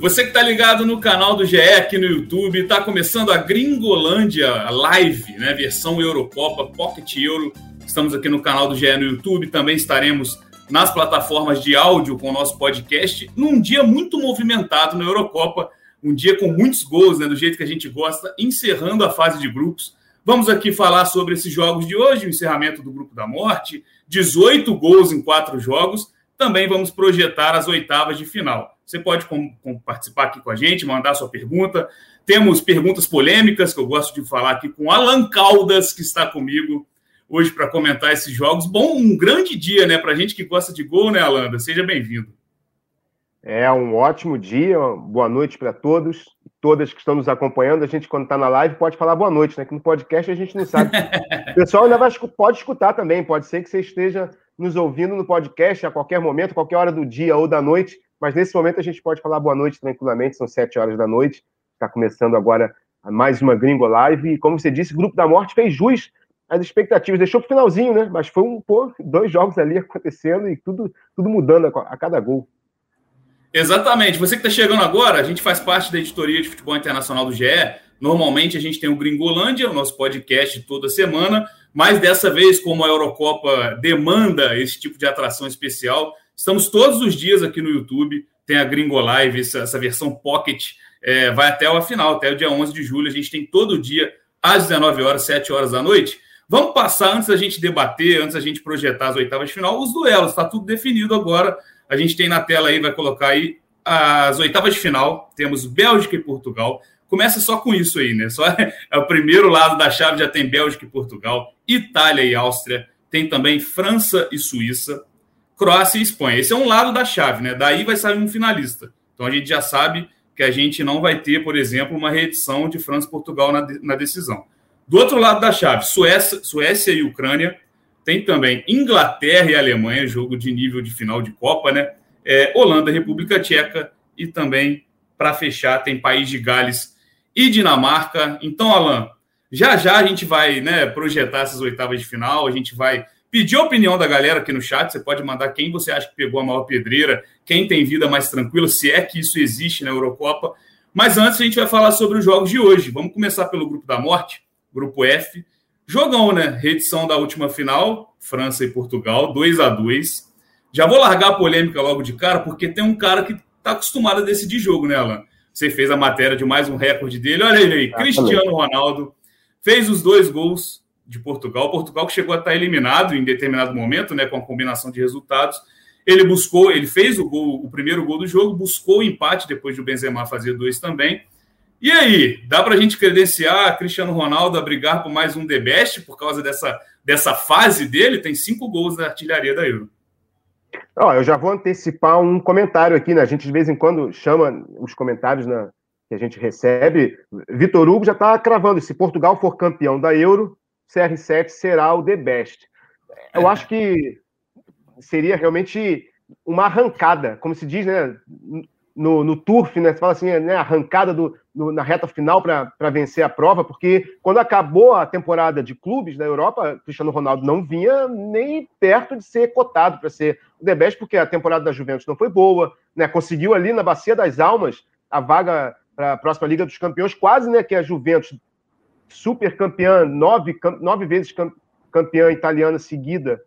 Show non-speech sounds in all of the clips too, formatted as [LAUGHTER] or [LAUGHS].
Você que está ligado no canal do GE aqui no YouTube, está começando a Gringolândia Live, né? Versão Eurocopa, Pocket Euro. Estamos aqui no canal do GE no YouTube, também estaremos nas plataformas de áudio com o nosso podcast, num dia muito movimentado na Eurocopa, um dia com muitos gols, né? Do jeito que a gente gosta, encerrando a fase de grupos. Vamos aqui falar sobre esses jogos de hoje, o encerramento do Grupo da Morte, 18 gols em quatro jogos. Também vamos projetar as oitavas de final. Você pode com, com, participar aqui com a gente, mandar sua pergunta. Temos perguntas polêmicas que eu gosto de falar aqui com Alan Caldas, que está comigo hoje para comentar esses jogos. Bom, um grande dia, né? Para a gente que gosta de gol, né, Alanda? Seja bem-vindo. É um ótimo dia, boa noite para todos, todas que estão nos acompanhando. A gente, quando está na live, pode falar boa noite, né? Que no podcast a gente não sabe. [LAUGHS] o pessoal ainda vai, pode escutar também, pode ser que você esteja nos ouvindo no podcast a qualquer momento, qualquer hora do dia ou da noite. Mas nesse momento a gente pode falar boa noite tranquilamente, são sete horas da noite. Está começando agora mais uma Gringo Live. E como você disse, o Grupo da Morte fez jus às expectativas. Deixou para o finalzinho, né? Mas foi um, pô, dois jogos ali acontecendo e tudo, tudo mudando a, cada gol. Exatamente. Você que está chegando agora, a gente faz parte da editoria de futebol internacional do GE. Normalmente a gente tem o Gringolândia, o nosso podcast toda semana, mas dessa vez, como a Eurocopa demanda esse tipo de atração especial, Estamos todos os dias aqui no YouTube, tem a Gringo Live, essa, essa versão Pocket, é, vai até a final, até o dia 11 de julho. A gente tem todo dia, às 19 horas, 7 horas da noite. Vamos passar, antes da gente debater, antes da gente projetar as oitavas de final, os duelos. Está tudo definido agora. A gente tem na tela aí, vai colocar aí as oitavas de final. Temos Bélgica e Portugal. Começa só com isso aí, né? Só é, [LAUGHS] é o primeiro lado da chave, já tem Bélgica e Portugal, Itália e Áustria, tem também França e Suíça, Croácia e Espanha. Esse é um lado da chave, né? Daí vai sair um finalista. Então a gente já sabe que a gente não vai ter, por exemplo, uma reedição de França e Portugal na, na decisão. Do outro lado da chave, Suécia, Suécia e Ucrânia. Tem também Inglaterra e Alemanha, jogo de nível de final de Copa, né? É, Holanda, República Tcheca e também, para fechar, tem País de Gales e Dinamarca. Então, Alan, já já a gente vai né, projetar essas oitavas de final, a gente vai pedir a opinião da galera aqui no chat. Você pode mandar quem você acha que pegou a maior pedreira, quem tem vida mais tranquila, se é que isso existe na Eurocopa. Mas antes a gente vai falar sobre os jogos de hoje. Vamos começar pelo grupo da morte, grupo F. Jogão, né? Reedição da última final, França e Portugal, 2 a 2 Já vou largar a polêmica logo de cara, porque tem um cara que está acostumado a decidir jogo, né, Alan? Você fez a matéria de mais um recorde dele. Olha ele aí, Cristiano Ronaldo. Fez os dois gols, de Portugal. Portugal que chegou a estar eliminado em determinado momento, né, com a combinação de resultados. Ele buscou, ele fez o gol, o primeiro gol do jogo, buscou o empate depois de o Benzema fazer dois também. E aí, dá para a gente credenciar Cristiano Ronaldo a brigar por mais um The Best por causa dessa, dessa fase dele? Tem cinco gols na artilharia da Euro. Oh, eu já vou antecipar um comentário aqui, né? A gente de vez em quando chama os comentários na, que a gente recebe. Vitor Hugo já está cravando: se Portugal for campeão da Euro, CR7 será o The Best. Eu acho que seria realmente uma arrancada, como se diz, né? No, no turf, né? Você fala assim, né? Arrancada do, no, na reta final para vencer a prova, porque quando acabou a temporada de clubes da Europa, Cristiano Ronaldo não vinha nem perto de ser cotado para ser o The Best, porque a temporada da Juventus não foi boa, né? Conseguiu ali na Bacia das Almas a vaga para a próxima Liga dos Campeões, quase, né? Que a Juventus super campeã, nove, nove vezes campeã italiana seguida,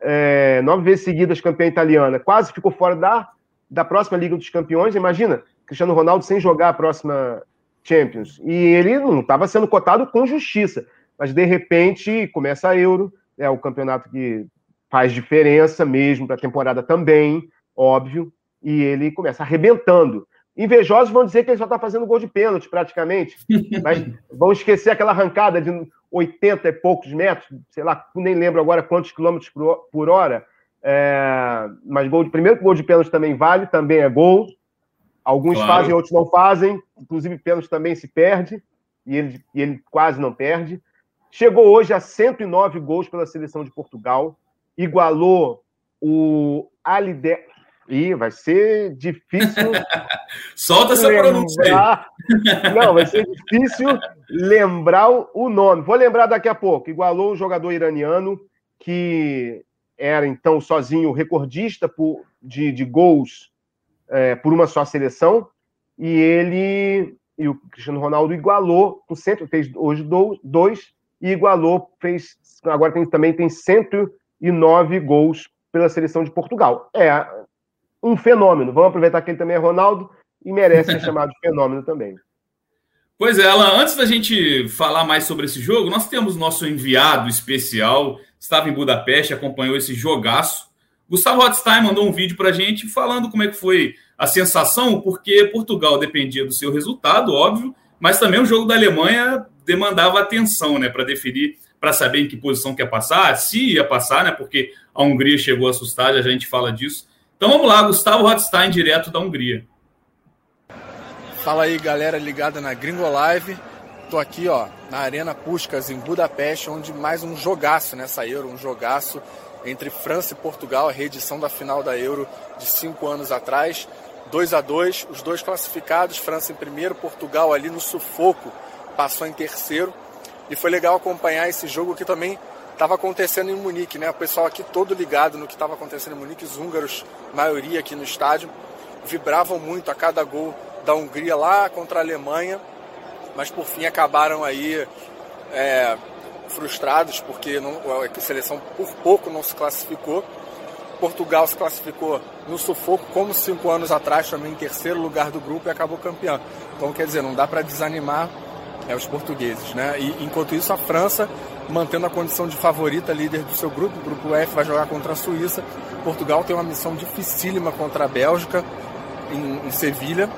é, nove vezes seguidas campeã italiana, quase ficou fora da, da próxima Liga dos Campeões. Imagina, Cristiano Ronaldo sem jogar a próxima Champions. E ele não estava sendo cotado com justiça, mas de repente começa a Euro, é o campeonato que faz diferença mesmo para a temporada também, óbvio, e ele começa arrebentando. Invejosos vão dizer que ele só está fazendo gol de pênalti, praticamente. [LAUGHS] Mas vão esquecer aquela arrancada de 80 e poucos metros, sei lá, nem lembro agora quantos quilômetros por hora. É, mas gol de, primeiro gol de pênalti também vale, também é gol. Alguns claro. fazem, outros não fazem. Inclusive, pênalti também se perde. E ele, e ele quase não perde. Chegou hoje a 109 gols pela seleção de Portugal. Igualou o Alide, Ih, vai ser difícil. [LAUGHS] Solta essa pronúncia aí. [LAUGHS] Não, vai ser difícil lembrar o nome. Vou lembrar daqui a pouco. Igualou o jogador iraniano, que era então sozinho recordista por, de, de gols é, por uma só seleção. e ele e o Cristiano Ronaldo igualou com cento, fez hoje dois e igualou, fez agora tem, também tem 109 gols pela seleção de Portugal. É um fenômeno. Vamos aproveitar que ele também é Ronaldo e merece ser [LAUGHS] chamado de fenômeno também. Pois é, Alan, antes da gente falar mais sobre esse jogo, nós temos nosso enviado especial, estava em Budapeste, acompanhou esse jogaço. Gustavo Hotstein mandou um vídeo para a gente falando como é que foi a sensação, porque Portugal dependia do seu resultado, óbvio, mas também o jogo da Alemanha demandava atenção, né, para definir, para saber em que posição quer passar, se ia passar, né, porque a Hungria chegou a assustar, já a gente fala disso. Então vamos lá, Gustavo Hotstein, direto da Hungria. Fala aí, galera ligada na Gringo Live. Tô aqui, ó, na Arena Puskas, em Budapeste, onde mais um jogaço nessa Euro, um jogaço entre França e Portugal, a reedição da final da Euro de cinco anos atrás. 2 a 2 os dois classificados, França em primeiro, Portugal ali no sufoco, passou em terceiro. E foi legal acompanhar esse jogo que também estava acontecendo em Munique, né? O pessoal aqui todo ligado no que estava acontecendo em Munique, os húngaros, maioria aqui no estádio, vibravam muito a cada gol da Hungria lá contra a Alemanha, mas por fim acabaram aí é, frustrados porque não, a seleção por pouco não se classificou. Portugal se classificou no sufoco, como cinco anos atrás, também em terceiro lugar do grupo e acabou campeão. Então, quer dizer, não dá para desanimar é, os portugueses. Né? E enquanto isso, a França, mantendo a condição de favorita, líder do seu grupo, o grupo F vai jogar contra a Suíça. Portugal tem uma missão dificílima contra a Bélgica, em, em Sevilha.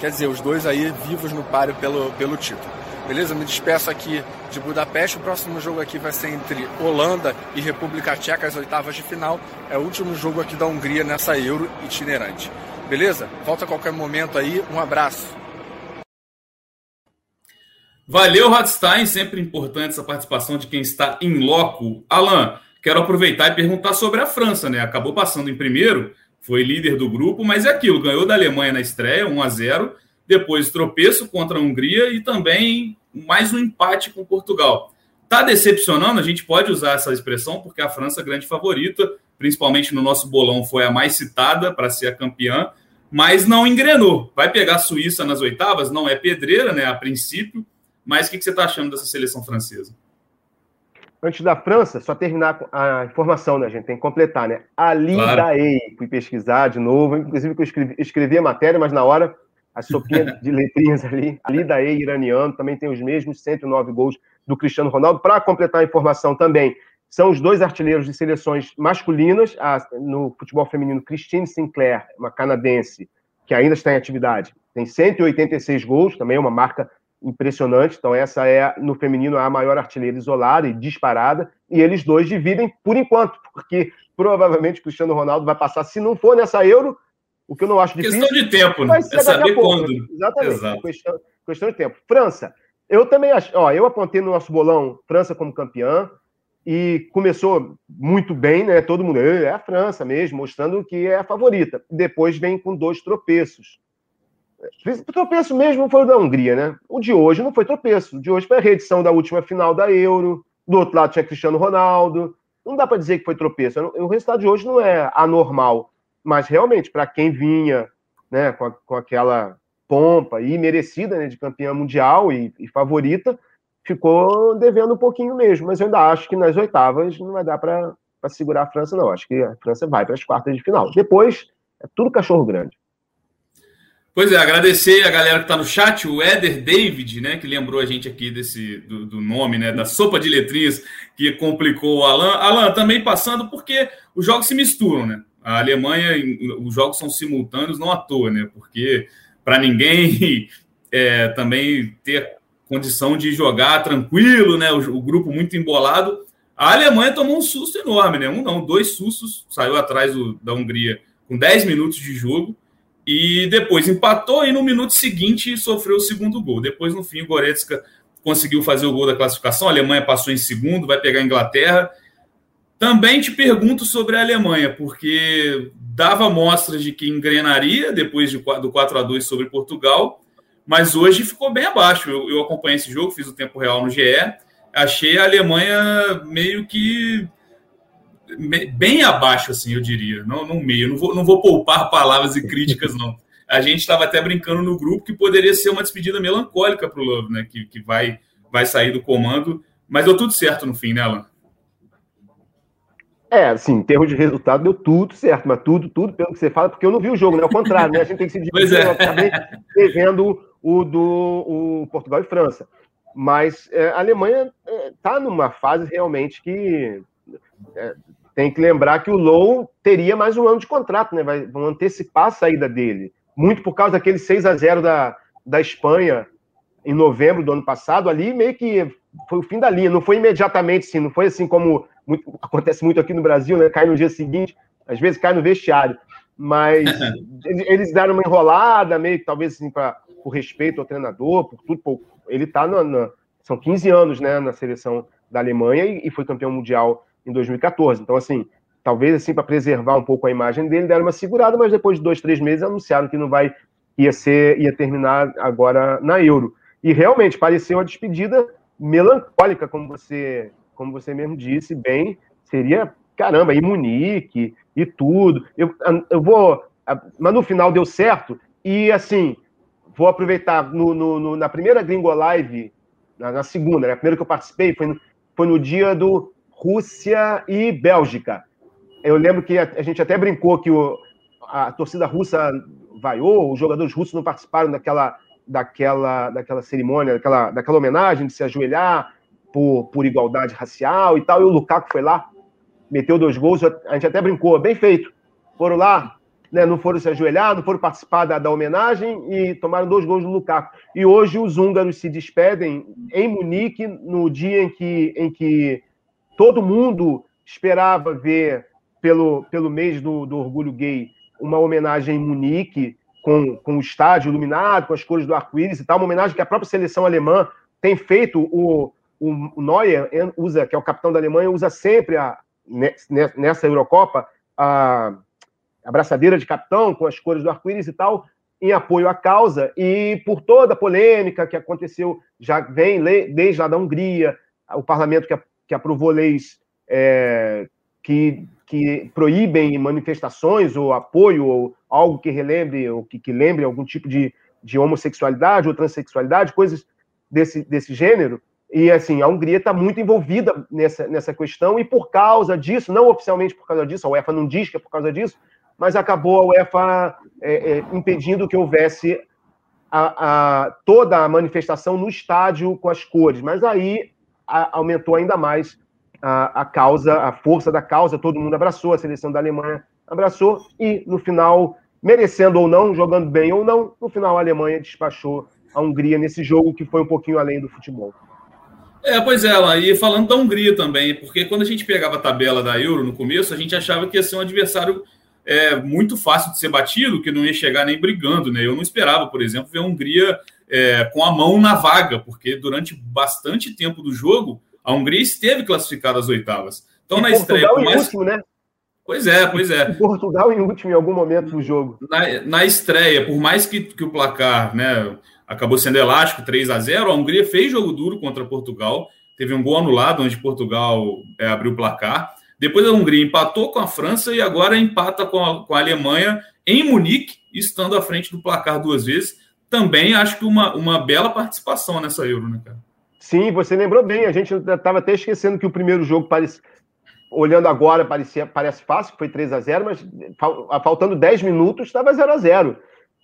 Quer dizer, os dois aí vivos no páreo pelo, pelo título. Beleza? Me despeço aqui de Budapeste. O próximo jogo aqui vai ser entre Holanda e República Tcheca, as oitavas de final. É o último jogo aqui da Hungria nessa Euro itinerante. Beleza? Volta a qualquer momento aí. Um abraço. Valeu, Radstein. Sempre importante essa participação de quem está em loco. Alan, quero aproveitar e perguntar sobre a França, né? Acabou passando em primeiro, foi líder do grupo, mas é aquilo, ganhou da Alemanha na estreia, 1 a 0 depois tropeço contra a Hungria e também mais um empate com Portugal. Está decepcionando, a gente pode usar essa expressão, porque a França é grande favorita, principalmente no nosso bolão, foi a mais citada para ser a campeã, mas não engrenou. Vai pegar a Suíça nas oitavas, não é pedreira, né, a princípio, mas o que, que você está achando dessa seleção francesa? antes da França, só terminar a informação, né, gente? Tem que completar, né? Ali claro. da EI, fui pesquisar de novo, inclusive que eu escrevi, escrevi, a matéria, mas na hora, a sopinha [LAUGHS] de letrinhas ali, ali da EI iraniano, também tem os mesmos 109 gols do Cristiano Ronaldo. Para completar a informação também, são os dois artilheiros de seleções masculinas, a, no futebol feminino, Christine Sinclair, uma canadense, que ainda está em atividade, tem 186 gols, também é uma marca impressionante. Então, essa é, no feminino, a maior artilheira isolada e disparada. E eles dois dividem por enquanto, porque provavelmente o Cristiano Ronaldo vai passar, se não for nessa Euro, o que eu não acho difícil. Questão de tempo, né? É saber quando. Exatamente. Exato. Questão, questão de tempo. França. Eu também acho. Ó, eu apontei no nosso bolão França como campeã e começou muito bem, né? Todo mundo é a França mesmo, mostrando que é a favorita. Depois vem com dois tropeços. O tropeço mesmo foi o da Hungria, né? O de hoje não foi tropeço. O de hoje foi a reedição da última final da Euro. Do outro lado tinha Cristiano Ronaldo. Não dá para dizer que foi tropeço. O resultado de hoje não é anormal. Mas realmente, para quem vinha né, com, a, com, aquela pompa e merecida né, de campeã mundial e, e, favorita, ficou devendo um pouquinho mesmo. Mas eu ainda acho que nas oitavas não vai dar para segurar a França, não. Acho que a França vai para as quartas de final. Depois, é tudo cachorro grande. Pois é, agradecer a galera que está no chat, o Éder David, né, que lembrou a gente aqui desse do, do, nome, né, da sopa de letrinhas que complicou o Alan. Alan, também passando porque os jogos se misturam, né? A Alemanha, os jogos são simultâneos, não à toa, né? Porque para ninguém [LAUGHS] é, também ter condição de jogar tranquilo, né? O, o, grupo muito embolado. A Alemanha tomou um susto enorme, né? Um não, dois sustos, saiu atrás do, da Hungria com 10 minutos de jogo e depois empatou e no minuto seguinte sofreu o segundo gol. Depois, no fim, o Goretzka conseguiu fazer o gol da classificação. A Alemanha passou em segundo, vai pegar a Inglaterra. Também te pergunto sobre a Alemanha, porque dava mostras de que engrenaria depois de, do 4 a 2 sobre Portugal, mas hoje ficou bem abaixo. Eu, eu acompanhei esse jogo, fiz o tempo real no GE, achei a Alemanha meio que bem abaixo, assim, eu diria, não no meio. Não vou, não vou poupar [LAUGHS] palavras e críticas, não. a gente estava até brincando no grupo que poderia ser uma despedida melancólica para o Love, né? Que, que vai, vai sair do comando. Mas deu tudo certo no fim, né, Alan? É, assim, em termos de resultado, deu tudo certo, mas tudo, tudo pelo que você fala, porque eu não vi o jogo, né? Ao contrário, né? A gente tem que se dividir, é. eu acabei vendo o do o Portugal e França. Mas é, a Alemanha está é, numa fase realmente que é, tem que lembrar que o Low teria mais um ano de contrato, né? Vai, vão antecipar a saída dele. Muito por causa daquele 6 a 0 da, da Espanha em novembro do ano passado, ali meio que foi o fim da linha, não foi imediatamente, sim, não foi assim como muito, acontece muito aqui no Brasil, né? Cai no dia seguinte, às vezes cai no vestiário. Mas [LAUGHS] eles deram uma enrolada, meio que talvez assim, pra, por respeito ao treinador, por tudo. Por, ele está São 15 anos né, na seleção da Alemanha e, e foi campeão mundial em 2014. Então, assim, talvez assim, para preservar um pouco a imagem dele, deram uma segurada, mas depois de dois, três meses anunciaram que não vai, ia ser, ia terminar agora na Euro. E realmente pareceu uma despedida melancólica, como você, como você mesmo disse, bem, seria, caramba, em Munique e tudo. Eu, eu vou. Mas no final deu certo, e assim, vou aproveitar no, no, no na primeira Gringo Live, na, na, segunda, né? A primeira que eu participei foi no, foi no dia do Rússia e Bélgica. Eu lembro que a, a gente até brincou que o, a torcida russa vaiou, os jogadores russos não participaram daquela daquela, daquela cerimônia, daquela, daquela homenagem de se ajoelhar por, por igualdade racial e tal. E o Lukaku foi lá, meteu dois gols. A gente até brincou, bem feito. Foram lá, né, não foram se ajoelhar, não foram participar da, da homenagem e tomaram dois gols do Lukaku. E hoje os húngaros se despedem em Munique, no dia em que, em que todo mundo esperava ver, pelo, pelo mês do, do orgulho gay, uma homenagem em Munique com, com o estádio iluminado, com as cores do arco-íris e tal, uma homenagem que a própria seleção alemã tem feito. O, o Neuer usa, que é o capitão da Alemanha, usa sempre a, nessa Eurocopa a abraçadeira de capitão com as cores do arco-íris e tal, em apoio à causa e por toda a polêmica que aconteceu, já vem desde lá da Hungria, o parlamento que, que aprovou leis é, que que proíbem manifestações ou apoio ou algo que relembre ou que, que lembre algum tipo de, de homossexualidade ou transexualidade, coisas desse, desse gênero. E assim, a Hungria está muito envolvida nessa, nessa questão, e por causa disso, não oficialmente por causa disso, a UEFA não diz que é por causa disso, mas acabou a UEFA é, é, impedindo que houvesse a, a, toda a manifestação no estádio com as cores. Mas aí aumentou ainda mais a, a causa, a força da causa, todo mundo abraçou, a seleção da Alemanha abraçou, e no final, merecendo ou não, jogando bem ou não, no final a Alemanha despachou a Hungria nesse jogo que foi um pouquinho além do futebol. É, pois é, lá, e falando da Hungria também, porque quando a gente pegava a tabela da Euro no começo, a gente achava que ia ser um adversário é, muito fácil de ser batido, que não ia chegar nem brigando, né? Eu não esperava, por exemplo, ver a Hungria é, com a mão na vaga, porque durante bastante tempo do jogo a Hungria esteve classificada às oitavas. Então, e na Portugal estreia. Mais... último, né? Pois é, pois é. E Portugal em último em algum momento do jogo. Na, na estreia, por mais que, que o placar né, acabou sendo elástico, 3 a 0 a Hungria fez jogo duro contra Portugal. Teve um gol anulado, onde Portugal é, abriu o placar. Depois a Hungria empatou com a França e agora empata com a, com a Alemanha em Munique, estando à frente do placar duas vezes. Também acho que uma, uma bela participação nessa Euro, né, cara? Sim, você lembrou bem. A gente estava até esquecendo que o primeiro jogo parece, olhando agora parecia, parece fácil, foi 3 a 0 mas faltando 10 minutos estava 0 a 0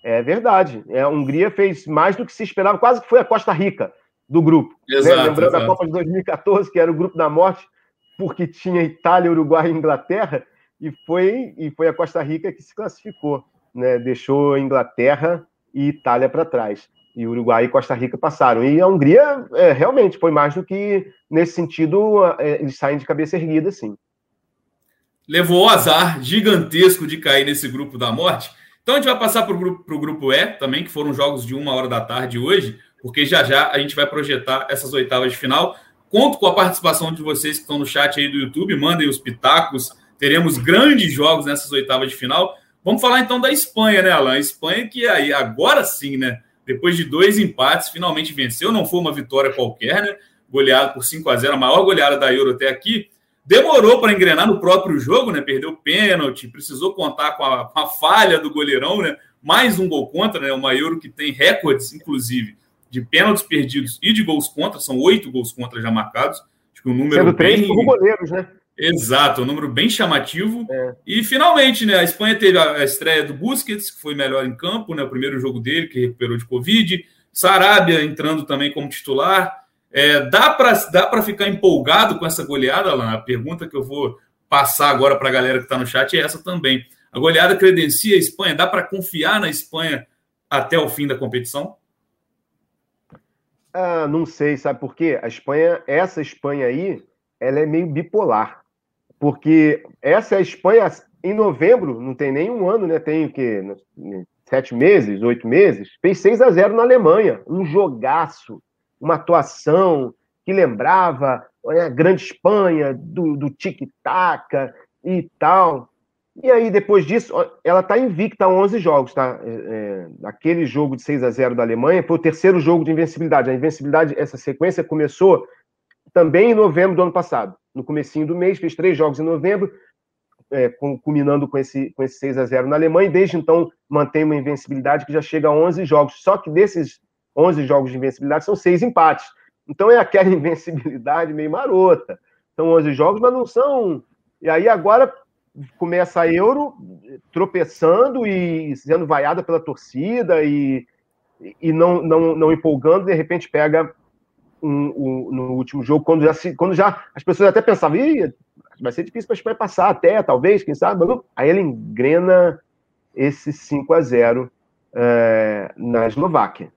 É verdade. É, a Hungria fez mais do que se esperava, quase que foi a Costa Rica do grupo. Né? Exato, né? Lembrando exato. a Copa de 2014, que era o grupo da morte, porque tinha Itália, Uruguai e Inglaterra, e foi, e foi a Costa Rica que se classificou. Né? Deixou Inglaterra e Itália para trás e Uruguai e Costa Rica passaram. E a Hungria é, realmente foi mais do que, nesse sentido, é, eles saem de cabeça erguida, sim. Levou o azar gigantesco de cair nesse grupo da morte. Então a gente vai passar para o grupo, grupo E também, que foram jogos de uma hora da tarde hoje, porque já já a gente vai projetar essas oitavas de final. Conto com a participação de vocês que estão no chat aí do YouTube, mandem os pitacos. Teremos grandes jogos nessas oitavas de final. Vamos falar então da Espanha, né, Alain? A Espanha que aí agora sim, né? depois de dois empates, finalmente venceu. Não foi uma vitória qualquer, né? Goleado por 5 a 0 a maior goleada da Euro até aqui. Demorou para engrenar no próprio jogo, né? Perdeu pênalti, precisou contar com a, com a, falha do goleirão, né? mais um gol contra, né? Uma Euro que tem recordes, inclusive, de pênaltis perdidos e de gols contra, são oito gols contra já marcados. Acho que um número Sendo três bem... goleiros, né? Exato, um número bem chamativo. É. E finalmente, né, a Espanha teve a estreia do Busquets, que foi melhor em campo, né, o primeiro jogo dele, que recuperou de Covid. Sarabia entrando também como titular. É, dá para dá ficar empolgado com essa goleada, Alan? A pergunta que eu vou passar agora para a galera que está no chat é essa também. A goleada credencia a Espanha? Dá para confiar na Espanha até o fim da competição? Ah, não sei, sabe por quê? A Espanha, essa Espanha aí, ela é meio bipolar porque essa é a Espanha em novembro, não tem nem um ano, né? Tem o quê? Sete meses, oito meses, fez 6 a 0 na Alemanha. Um jogaço, uma atuação que lembrava a grande Espanha, do, do tic-tac e tal. E aí, depois disso, ela está invicta a 11 jogos, tá? É, é, aquele jogo de 6 a 0 da Alemanha foi o terceiro jogo de invencibilidade. A invencibilidade, essa sequência começou também em novembro do ano passado no comecinho do mês, fez três jogos em novembro, é, culminando com esse, com esse 6 a 0 na Alemanha, e desde então mantém uma invencibilidade que já chega a 11 jogos. Só que desses 11 jogos de invencibilidade são seis empates. Então é aquela [LAUGHS] invencibilidade meio marota. São 11 jogos, mas não são. E aí agora começa a Euro tropeçando e sendo vaiada pela torcida e, e não, não, não empolgando, de repente pega um, um, no último jogo, quando já, se, quando já as pessoas até pensavam, Ih, vai ser difícil para a Espanha passar até, talvez, quem sabe. Aí ele engrena esse 5 a 0 é, na Eslováquia.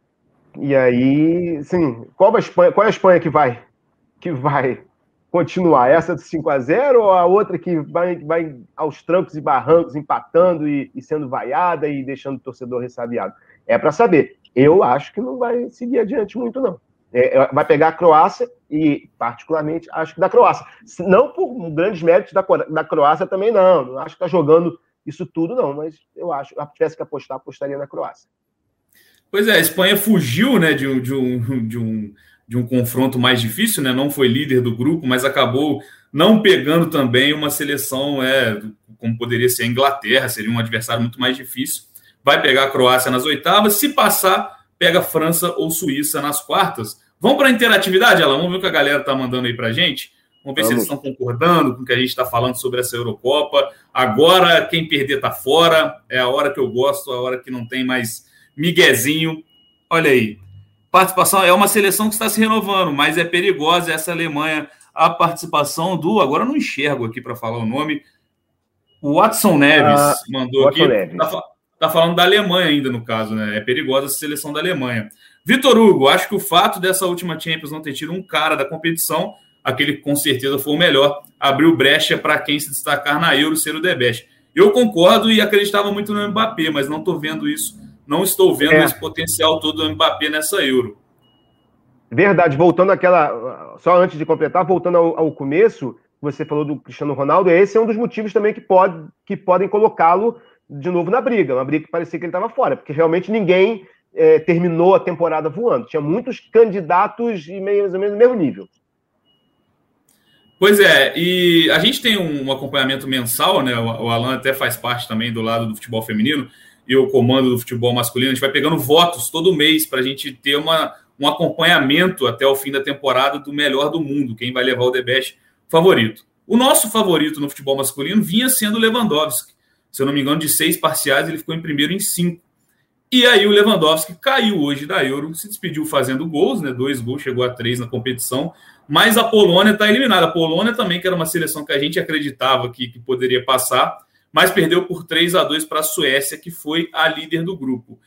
E aí, assim, qual qual é a Espanha que vai que vai continuar? Essa de 5 a 0 ou a outra que vai, vai aos trancos e barrancos, empatando e, e sendo vaiada e deixando o torcedor ressabiado? É para saber. Eu acho que não vai seguir adiante muito, não. É, é, vai pegar a Croácia e, particularmente, acho que da Croácia. Não por grandes méritos da, da Croácia também, não. Não acho que está jogando isso tudo, não. Mas eu acho, se tivesse que apostar, apostaria na Croácia. Pois é, a Espanha fugiu né, de, de, um, de, um, de um confronto mais difícil, né? Não foi líder do grupo, mas acabou não pegando também uma seleção é, como poderia ser a Inglaterra, seria um adversário muito mais difícil. Vai pegar a Croácia nas oitavas. Se passar, pega França ou Suíça nas quartas. Vamos para a interatividade, Alan? Vamos ver o que a galera está mandando aí para a gente. Vamos ver Vamos. se eles estão concordando com o que a gente está falando sobre essa Eurocopa. Agora, quem perder está fora. É a hora que eu gosto, a hora que não tem mais miguezinho. Olha aí. Participação é uma seleção que está se renovando, mas é perigosa essa Alemanha. A participação do. Agora eu não enxergo aqui para falar o nome. O Watson Neves ah, mandou Watson aqui. Neves. Tá, Está falando da Alemanha ainda, no caso, né? É perigosa a seleção da Alemanha. Vitor Hugo, acho que o fato dessa última Champions não ter tido um cara da competição, aquele que com certeza foi o melhor, abriu brecha para quem se destacar na Euro ser o The Best. Eu concordo e acreditava muito no Mbappé, mas não estou vendo isso, não estou vendo é. esse potencial todo do Mbappé nessa Euro. Verdade, voltando àquela. Só antes de completar, voltando ao, ao começo, você falou do Cristiano Ronaldo, esse é um dos motivos também que, pode, que podem colocá-lo de novo na briga, uma briga que parecia que ele estava fora, porque realmente ninguém é, terminou a temporada voando. Tinha muitos candidatos e mais ou menos no mesmo nível. Pois é, e a gente tem um acompanhamento mensal, né? O Alan até faz parte também do lado do futebol feminino e o comando do futebol masculino. A gente vai pegando votos todo mês para a gente ter uma, um acompanhamento até o fim da temporada do melhor do mundo, quem vai levar o The Best favorito. O nosso favorito no futebol masculino vinha sendo Lewandowski se eu não me engano, de seis parciais, ele ficou em primeiro em cinco. E aí o Lewandowski caiu hoje da Euro, se despediu fazendo gols, né? Dois gols, chegou a três na competição, mas a Polônia está eliminada. A Polônia também, que era uma seleção que a gente acreditava que, que poderia passar, mas perdeu por 3 a 2 para a Suécia, que foi a líder do grupo.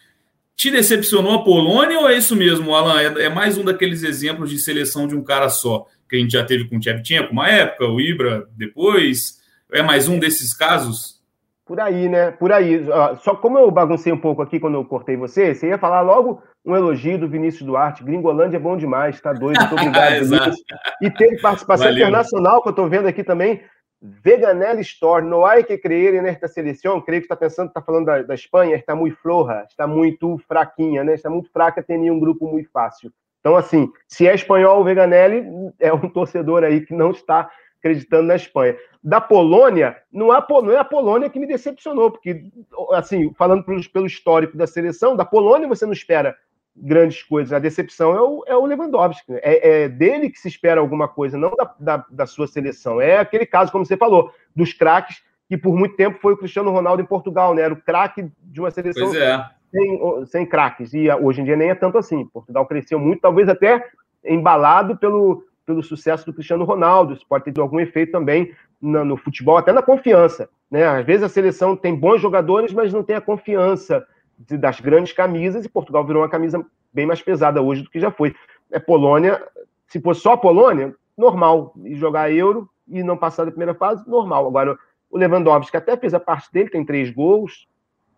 Te decepcionou a Polônia ou é isso mesmo, Alan? É, é mais um daqueles exemplos de seleção de um cara só, que a gente já teve com o Tchevchenko uma época, o Ibra depois? É mais um desses casos? Por aí, né? Por aí. Só como eu baguncei um pouco aqui quando eu cortei você, você ia falar logo um elogio do Vinícius Duarte. Gringolândia é bom demais, tá doido. Muito [LAUGHS] obrigado, Vinícius. E teve participação Valeu. internacional que eu tô vendo aqui também. Veganella Store, no hay que creer nesta seleção. Creio que está pensando, está falando da, da, Espanha, está muito floja, está muito fraquinha, né? Está muito fraca, tem um grupo muito fácil. Então, assim, se é espanhol, o Veganelli é um torcedor aí que não está acreditando na Espanha. Da Polônia, não é, não é a Polônia que me decepcionou, porque, assim, falando pelo, pelo histórico da seleção, da Polônia você não espera grandes coisas. A decepção é o, é o Lewandowski. É, é, dele que se espera alguma coisa, não da, da, da, sua seleção. É aquele caso, como você falou, dos craques, que por muito tempo foi o Cristiano Ronaldo em Portugal, né? Era o craque de uma seleção é. sem, sem craques. E hoje em dia nem é tanto assim. Portugal cresceu muito, talvez até embalado pelo, pelo sucesso do Cristiano Ronaldo. Isso pode ter algum efeito também no, no futebol, até na confiança. Né? Às vezes a seleção tem bons jogadores, mas não tem a confiança das grandes camisas, e Portugal virou uma camisa bem mais pesada hoje do que já foi. É Polônia, se fosse só a Polônia, normal. E jogar Euro e não passar da primeira fase, normal. Agora, o Lewandowski até fez a parte dele, tem três gols,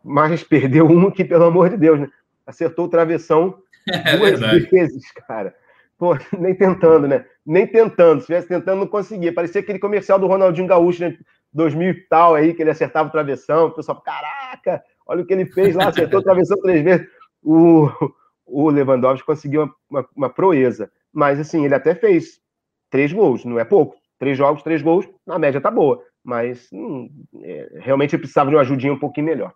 mas [LAUGHS] perdeu um que, pelo amor de Deus, né? acertou o travessão [LAUGHS] é duas verdade. vezes, cara. Pô, [LAUGHS] nem tentando, né? Nem tentando. Se estivesse tentando, não conseguia. Parecia aquele comercial do Ronaldinho Gaúcho, né? 2000 e tal, aí, que ele acertava o travessão. O pessoal, caraca, Olha o que ele fez lá, acertou a travessão três vezes. O, o Lewandowski conseguiu uma, uma, uma, proeza. Mas, assim, ele até fez três gols, não é pouco. Três jogos, três gols, na média tá boa. Mas hum, é, realmente precisava de uma ajudinha um pouquinho melhor.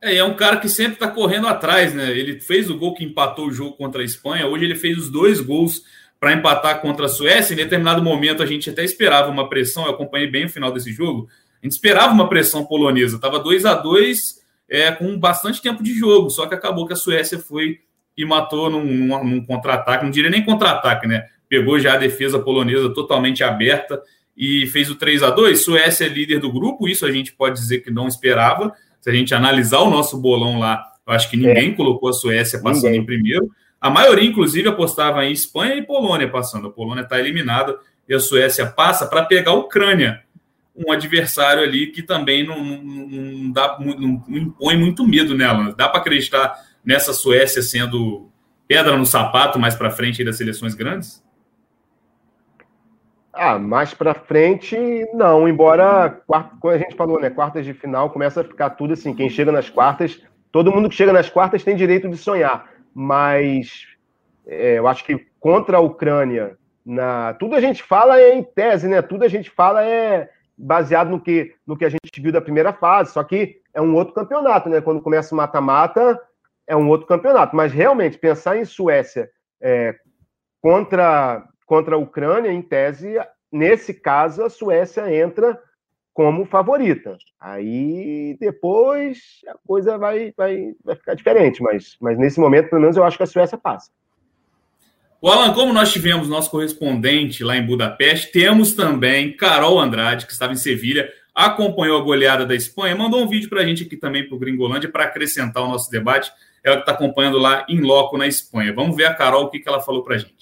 É, é um cara que sempre tá correndo atrás, né? Ele fez o gol que empatou o jogo contra a Espanha. Hoje ele fez os dois gols para empatar contra a Suécia. Em determinado momento a gente até esperava uma pressão. Eu acompanhei bem o final desse jogo. A gente esperava uma pressão polonesa. Tava 2 a 2 é, com bastante tempo de jogo, só que acabou que a Suécia foi e matou num, num, num contra-ataque, não diria nem contra-ataque, né? Pegou já a defesa polonesa totalmente aberta e fez o 3 a 2 Suécia é líder do grupo, isso a gente pode dizer que não esperava. Se a gente analisar o nosso bolão lá, eu acho que ninguém é. colocou a Suécia passando ninguém. em primeiro. A maioria, inclusive, apostava em Espanha e Polônia passando. A Polônia está eliminada e a Suécia passa para pegar a Ucrânia um adversário ali que também não, não, não dá, não, não, impõe muito medo nela. Dá para acreditar nessa Suécia sendo pedra no sapato mais para frente das seleções grandes? Ah, mais para frente, não. Embora, como a gente falou, né? Quartas de final começa a ficar tudo assim. Quem chega nas quartas, todo mundo que chega nas quartas tem direito de sonhar. Mas é, eu acho que contra a Ucrânia, na, tudo a gente fala é em tese, né? Tudo a gente fala é, baseado no que, no que a gente viu da primeira fase, só que é um outro campeonato, né? Quando começa o mata-mata, é um outro campeonato. Mas realmente, pensar em Suécia é, contra, contra a Ucrânia, em tese, nesse caso, a Suécia entra como favorita. Aí depois a coisa vai, vai, vai ficar diferente, mas, mas nesse momento, pelo menos, eu acho que a Suécia passa. O Alan, como nós tivemos nosso correspondente lá em Budapeste, temos também Carol Andrade, que estava em Sevilha, acompanhou a goleada da Espanha, mandou um vídeo para a gente aqui também para o Gringolândia para acrescentar o nosso debate. Ela que está acompanhando lá em loco na Espanha. Vamos ver a Carol o que, que ela falou para a gente.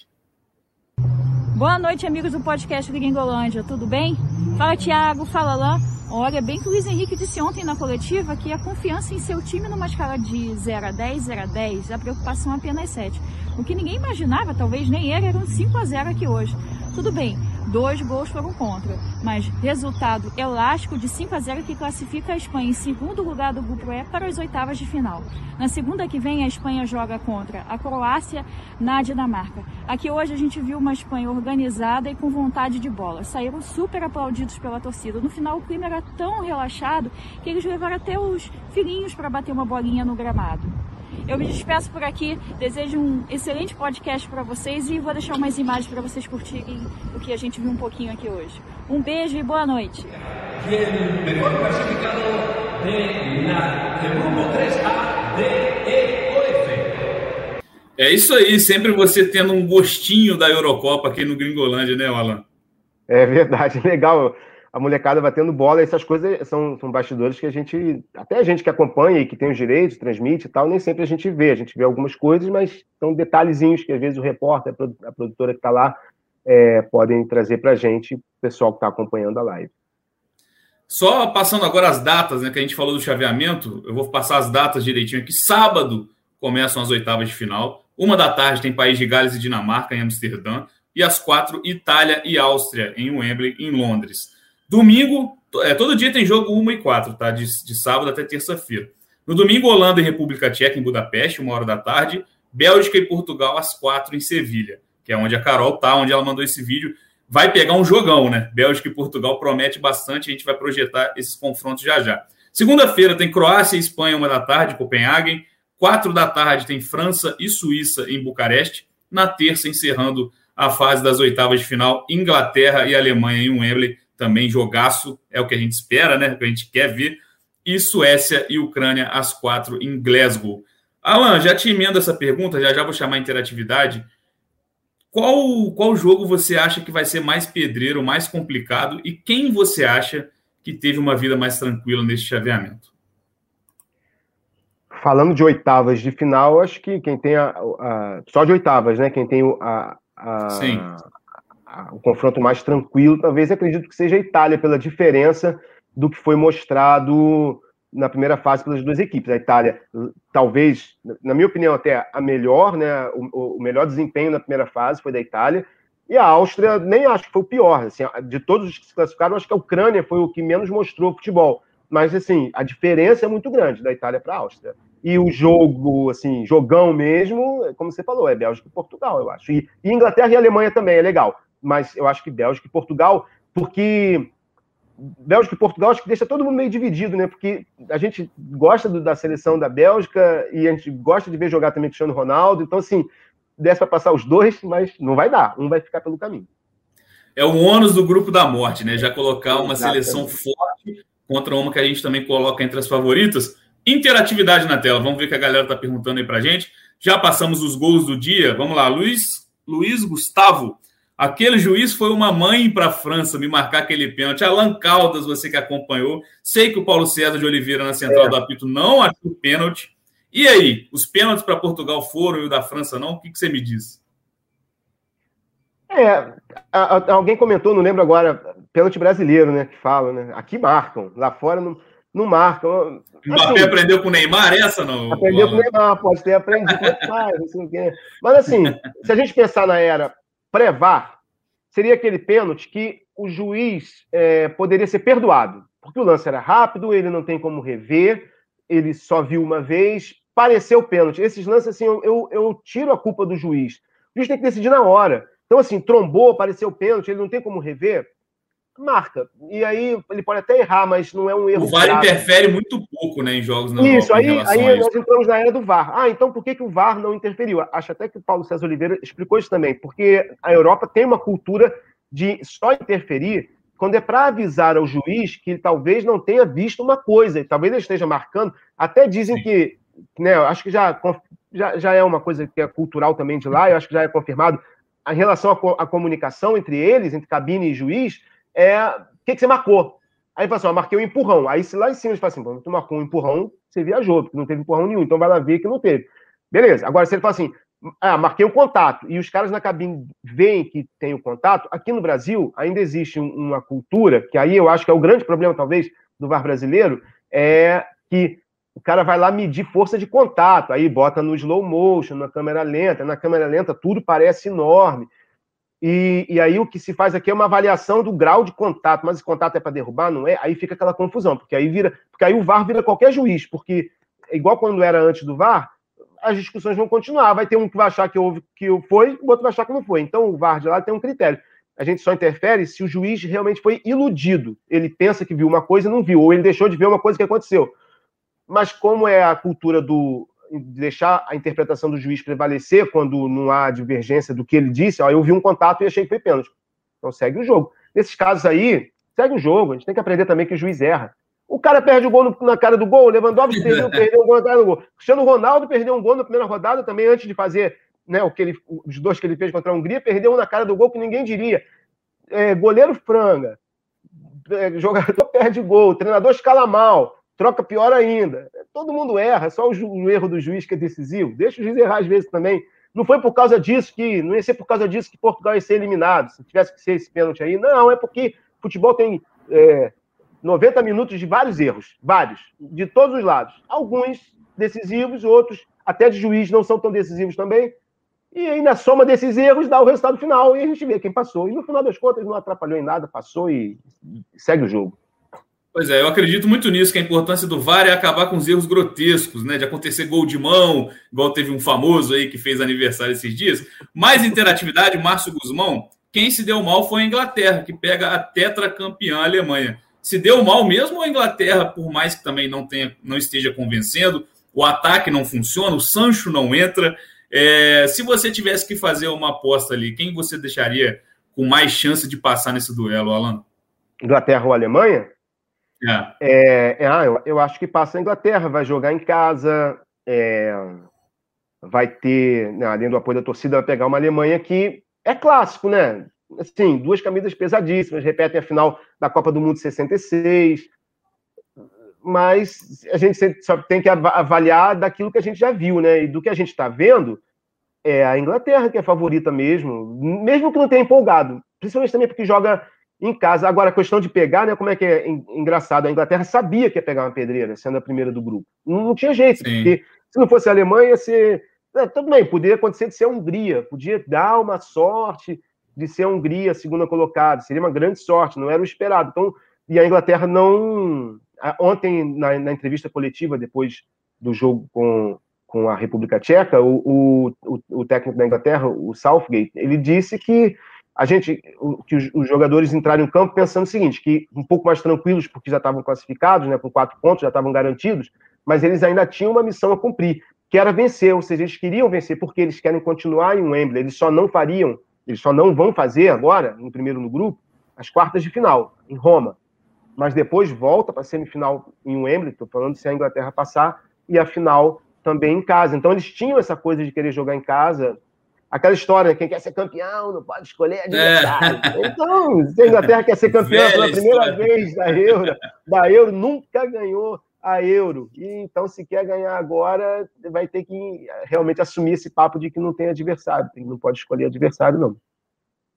Boa noite, amigos do podcast Gringolândia, tudo bem? Fala, Thiago, fala lá. Olha, bem que o Luiz Henrique disse ontem na coletiva que a confiança em seu time numa escala de 0 a 10, 0 a 10, a preocupação apenas 7. O que ninguém imaginava, talvez nem ele, era um 5 a 0 aqui hoje. Tudo bem, dois gols foram contra, mas resultado elástico de 5 a 0 que classifica a Espanha em segundo lugar do grupo E para as oitavas de final. Na segunda que vem, a Espanha joga contra a Croácia na Dinamarca. Aqui hoje a gente viu uma Espanha organizada e com vontade de bola. Saíram super aplaudidos pela torcida. No final, o clima era tão relaxado que eles levaram até os filhinhos para bater uma bolinha no gramado. Eu me despeço por aqui, desejo um excelente podcast para vocês e vou deixar umas imagens para vocês curtirem o que a gente viu um pouquinho aqui hoje. Um beijo e boa noite. É isso aí, sempre você tendo um gostinho da Eurocopa aqui no Gringolândia, né, Alan? É verdade, [LAUGHS] legal a molecada batendo bola, essas coisas são, são bastidores que a gente, até a gente que acompanha e que tem os direitos, transmite e tal, nem sempre a gente vê. A gente vê algumas coisas, mas são detalhezinhos que às vezes o repórter, a produtora que está lá, é, podem trazer para a gente, o pessoal que está acompanhando a live. Só passando agora as datas, né, que a gente falou do chaveamento, eu vou passar as datas direitinho aqui. Sábado começam as oitavas de final. Uma da tarde tem País de Gales e Dinamarca em Amsterdã. E às quatro, Itália e Áustria em Wembley, em Londres. Domingo, é, todo dia tem jogo 1 e 4, tá? De, de sábado até terça-feira. No domingo, Holanda e República Tcheca em Budapeste, uma hora da tarde. Bélgica e Portugal às quatro em Sevilha, que é onde a Carol tá, onde ela mandou esse vídeo. vai pegar um jogão, né? Bélgica e Portugal promete bastante, a gente vai projetar esses confrontos já já. Segunda-feira tem Croácia e Espanha, uma da tarde, Copenhagen. Quatro da tarde tem França e Suíça em Bucareste. Na terça, encerrando a fase das oitavas de final, Inglaterra e Alemanha em Wembley. Também jogaço, é o que a gente espera, né? O que a gente quer ver. E Suécia e Ucrânia às quatro em Glasgow. Alan, já te emendo essa pergunta, já já vou chamar a interatividade. Qual, qual jogo você acha que vai ser mais pedreiro, mais complicado? E quem você acha que teve uma vida mais tranquila nesse chaveamento? Falando de oitavas de final, acho que quem tem a, a só de oitavas, né? Quem tem a, a, o confronto mais tranquilo, talvez acredito que seja a Itália, pela diferença do que foi mostrado na primeira fase pelas duas equipes. A Itália, talvez, na minha opinião, até a melhor, né? O, o, melhor desempenho na primeira fase foi da Itália. E a Áustria, nem acho que foi o pior. Assim, de todos os que se classificaram, acho que a Ucrânia foi o que menos mostrou futebol. Mas, assim, a diferença é muito grande da Itália para a Áustria. E o jogo, assim, jogão mesmo, como você falou, é Bélgica e Portugal, eu acho. E, e Inglaterra e Alemanha também é legal. Mas eu acho que Bélgica e Portugal, porque Bélgica e Portugal acho que deixa todo mundo meio dividido, né? Porque a gente gosta do, da seleção da Bélgica e a gente gosta de ver jogar também Cristiano Ronaldo. Então, assim, desse para passar os dois, mas não vai dar. Um vai ficar pelo caminho. É o ônus do grupo da morte, né? Já colocar uma Exatamente. seleção forte contra uma que a gente também coloca entre as favoritas. Interatividade na tela. Vamos ver o que a galera está perguntando aí para gente. Já passamos os gols do dia. Vamos lá, Luiz, Luiz Gustavo. Aquele juiz foi uma mãe para a França me marcar aquele pênalti. Alan Caldas, você que acompanhou. Sei que o Paulo César de Oliveira na central é. do apito não achou pênalti. E aí, os pênaltis para Portugal foram e o da França não? O que, que você me diz? É, a, a, alguém comentou, não lembro agora, pênalti brasileiro, né? Que fala, né? Aqui marcam, lá fora não, não marcam. Assim, o Mbappé aprendeu com o Neymar essa não? Aprendeu com o Neymar, pode ter aprendido. Mas assim, se a gente pensar na era pré-VAR, seria aquele pênalti que o juiz é, poderia ser perdoado, porque o lance era rápido, ele não tem como rever, ele só viu uma vez, pareceu pênalti. Esses lances, assim, eu, eu, eu tiro a culpa do juiz. O juiz tem que decidir na hora. Então, assim, trombou, pareceu pênalti, ele não tem como rever, marca. E aí ele pode até errar, mas não é um erro. O VAR grave. interfere muito pouco né, em jogos na Isso, aí, aí nós entramos na era do VAR. Ah, então por que, que o VAR não interferiu? Acho até que o Paulo César Oliveira explicou isso também, porque a Europa tem uma cultura de só interferir quando é para avisar ao juiz que ele talvez não tenha visto uma coisa, e talvez ele esteja marcando. Até dizem Sim. que, né, acho que já, já, já é uma coisa que é cultural também de lá, eu acho que já é confirmado. Em relação à comunicação entre eles, entre cabine e juiz, é o que, que você marcou? Aí fala assim, ó, marquei um empurrão. Aí se lá em cima ele fala assim, tu marcou um empurrão, você viajou, porque não teve empurrão nenhum, então vai lá ver que não teve. Beleza. Agora, se ele fala assim, ah, marquei o contato, e os caras na cabine veem que tem o contato, aqui no Brasil ainda existe uma cultura, que aí eu acho que é o grande problema, talvez, do VAR brasileiro, é que o cara vai lá medir força de contato, aí bota no slow motion, na câmera lenta, na câmera lenta tudo parece enorme. E, e, aí o que se faz aqui é uma avaliação do grau de contato, mas esse contato é para derrubar, não é? Aí fica aquela confusão, porque aí vira, porque aí o VAR vira qualquer juiz, porque igual quando era antes do VAR, as discussões vão continuar. Vai ter um que vai achar que houve que foi, o outro vai achar que não foi. Então o VAR de lá tem um critério. A gente só interfere se o juiz realmente foi iludido. Ele pensa que viu uma coisa e não viu, ou ele deixou de ver uma coisa que aconteceu. Mas como é a cultura do deixar a interpretação do juiz prevalecer quando não há divergência do que ele disse, ó, eu vi um contato e achei que foi pênalti. Então segue o jogo. Nesses casos aí, segue o jogo. A gente tem que aprender também que o juiz erra. O cara perde o gol no, na cara do gol, o Lewandowski perdeu, perdeu um gol na cara do gol. Cristiano Ronaldo perdeu um gol na primeira rodada também, antes de fazer né, o que ele, os dois que ele fez contra a Hungria, perdeu um na cara do gol que ninguém diria. É, goleiro franga, é, jogador [LAUGHS] perde gol, treinador escala mal, troca pior ainda. Todo mundo erra, só o, o, erro do juiz que é decisivo. Deixa o juiz errar às vezes também. Não foi por causa disso que. Não ia ser por causa disso que Portugal ia ser eliminado, se tivesse que ser esse pênalti aí. Não, é porque futebol tem é, 90 minutos de vários erros, vários, de todos os lados. Alguns decisivos, outros, até de juiz, não são tão decisivos também. E aí, na soma desses erros, dá o resultado final e a gente vê quem passou. E no final das contas, não atrapalhou em nada, passou e segue o jogo. Pois é, eu acredito muito nisso, que a importância do VAR é acabar com os erros grotescos, né? De acontecer gol de mão, igual teve um famoso aí que fez aniversário esses dias. Mais interatividade, Márcio Guzmão. quem se deu mal foi a Inglaterra, que pega a tetracampeã Alemanha. Se deu mal mesmo a Inglaterra, por mais que também não, tenha, não esteja convencendo, o ataque não funciona, o Sancho não entra. É, se você tivesse que fazer uma aposta ali, quem você deixaria com mais chance de passar nesse duelo, Alan? Inglaterra ou Alemanha? É. É, é, ah, eu, eu, acho que passa a Inglaterra, vai jogar em casa, é, vai ter, né, além do apoio da torcida, vai pegar uma Alemanha que é clássico, né? Assim, duas camisas pesadíssimas, repetem a final da Copa do Mundo 66, mas a gente só tem que avaliar daquilo que a gente já viu, né? E do que a gente está vendo, é a Inglaterra que é favorita mesmo, mesmo que não tenha empolgado, principalmente também porque joga em casa. Agora, a questão de pegar, né? Como é que é engraçado? A Inglaterra sabia que ia pegar uma pedreira, sendo a primeira do grupo. Não, não tinha jeito, Sim. porque se não fosse a Alemanha, ser. É, tudo bem, poderia acontecer de ser a Hungria, podia dar uma sorte de ser a Hungria segunda colocada, seria uma grande sorte, não era o esperado. Então, e a Inglaterra não. Ontem, na, na entrevista coletiva, depois do jogo com, com a República Tcheca, o, o, o técnico da Inglaterra, o Southgate, ele disse que a gente, que os, jogadores entraram em campo pensando o seguinte, que um pouco mais tranquilos, porque já estavam classificados, né, com quatro pontos, já estavam garantidos, mas eles ainda tinham uma missão a cumprir, que era vencer, ou seja, eles queriam vencer porque eles querem continuar em Wembley, eles só não fariam, eles só não vão fazer agora, em primeiro no grupo, as quartas de final, em Roma, mas depois volta para a semifinal em Wembley, estou falando se a Inglaterra passar, e a final também em casa. Então eles tinham essa coisa de querer jogar em casa, aquela história, quem quer ser campeão não pode escolher adversário. É. Então, se a Inglaterra quer ser campeão pela primeira história. vez da Euro, da Euro nunca ganhou a Euro. E então, se quer ganhar agora, vai ter que realmente assumir esse papo de que não tem adversário, que não pode escolher adversário, não.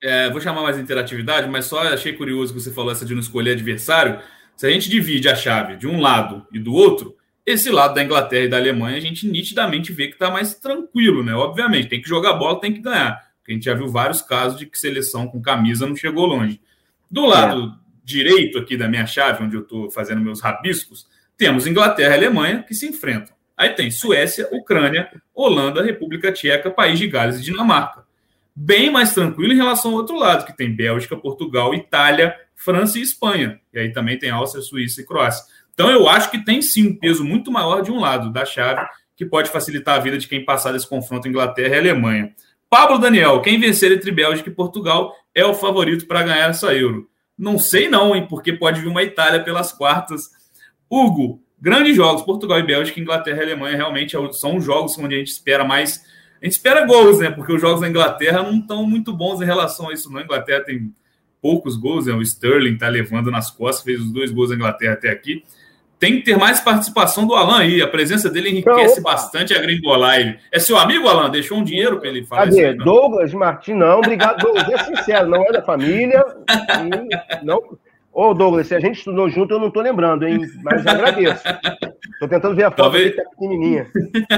É, vou chamar mais interatividade, mas só achei curioso que você falou essa de não escolher adversário. Se a gente divide a chave de um lado e do outro, esse lado da Inglaterra e da Alemanha, a gente nitidamente vê que está mais tranquilo, né? Obviamente, tem que jogar bola, tem que ganhar. a gente já viu vários casos de que seleção com camisa não chegou longe. Do lado é. direito aqui da minha chave, onde eu estou fazendo meus rabiscos, temos Inglaterra e Alemanha que se enfrentam. Aí tem Suécia, Ucrânia, Holanda, República Tcheca, País de Gales e Dinamarca. Bem mais tranquilo em relação ao outro lado, que tem Bélgica, Portugal, Itália, França e Espanha. E aí também tem Áustria, Suíça e Croácia. Então, eu acho que tem sim um peso muito maior de um lado da chave, que pode facilitar a vida de quem passar desse confronto Inglaterra e Alemanha. Pablo Daniel, quem vencer entre Bélgica e Portugal é o favorito para ganhar essa Euro. Não sei não, hein, porque pode vir uma Itália pelas quartas. Hugo, grandes jogos, Portugal e Bélgica, Inglaterra e Alemanha realmente é são jogos onde a gente espera mais. A gente espera gols, né? Porque os jogos da Inglaterra não estão muito bons em relação a isso. Não. A Inglaterra tem poucos gols, né? O Sterling está levando nas costas, fez os dois gols da Inglaterra até aqui tem que ter mais participação do Alan aí. A presença dele enriquece bastante a Gringo Live. É seu amigo, Alan? Deixou um dinheiro para ele falar Cadê? Aí, Douglas Martins, não. Obrigado, Douglas. É sincero, não é da família. não. Ô, Douglas, se a gente estudou junto, eu não estou lembrando, hein? Mas agradeço. Estou tentando ver a foto Talvez... que tá pequenininha.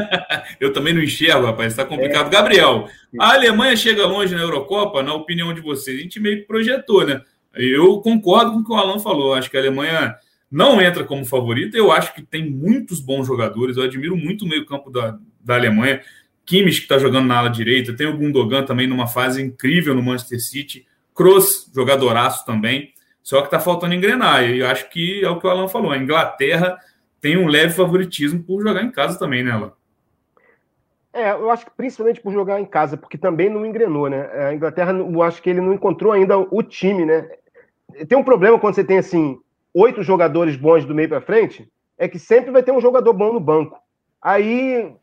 [LAUGHS] eu também não enxergo, rapaz. Está complicado. É. Gabriel, a Alemanha chega longe na Eurocopa, na opinião de vocês? A gente meio que projetou, né? Eu concordo com o que o Alan falou. Acho que a Alemanha não entra como favorito. Eu acho que tem muitos bons jogadores. Eu admiro muito o meio-campo da, da Alemanha. Kimmich, que está jogando na ala direita. Tem o Gundogan também numa fase incrível no Manchester City. Kroos, jogadoraço também. Só que está faltando engrenar. E eu acho que é o que o Alan falou. A Inglaterra tem um leve favoritismo por jogar em casa também, né, Alan? É, eu acho que principalmente por jogar em casa, porque também não engrenou, né? A Inglaterra, eu acho que ele não encontrou ainda o time, né? Tem um problema quando você tem, assim, oito jogadores bons do meio para frente, é que sempre vai ter um jogador bom no banco. Aí,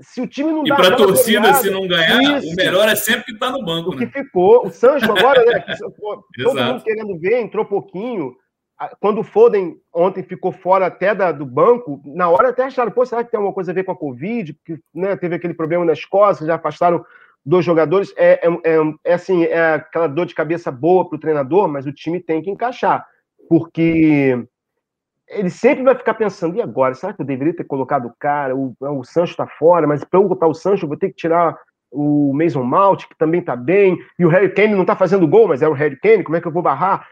se o time não e dá. E para a torcida, se não ganhar, isso, o melhor é sempre que está no banco. O né? que ficou. O Sancho agora, né, [LAUGHS] todo mundo querendo ver, entrou pouquinho. Quando o Foden ontem ficou fora até da, do banco, na hora até acharam, pô, será que tem alguma coisa a ver com a Covid? Porque né, teve aquele problema nas costas, já afastaram dois jogadores. É, é, é, é assim, é aquela dor de cabeça boa para o treinador, mas o time tem que encaixar porque ele sempre vai ficar pensando, e agora? Será que eu deveria ter colocado o cara? O, o Sancho está fora, mas para eu botar o Sancho, eu vou ter que tirar o Mason Mount, que também está bem, e o Harry Kane não está fazendo gol, mas é o Harry Kane, como é que eu vou barrar?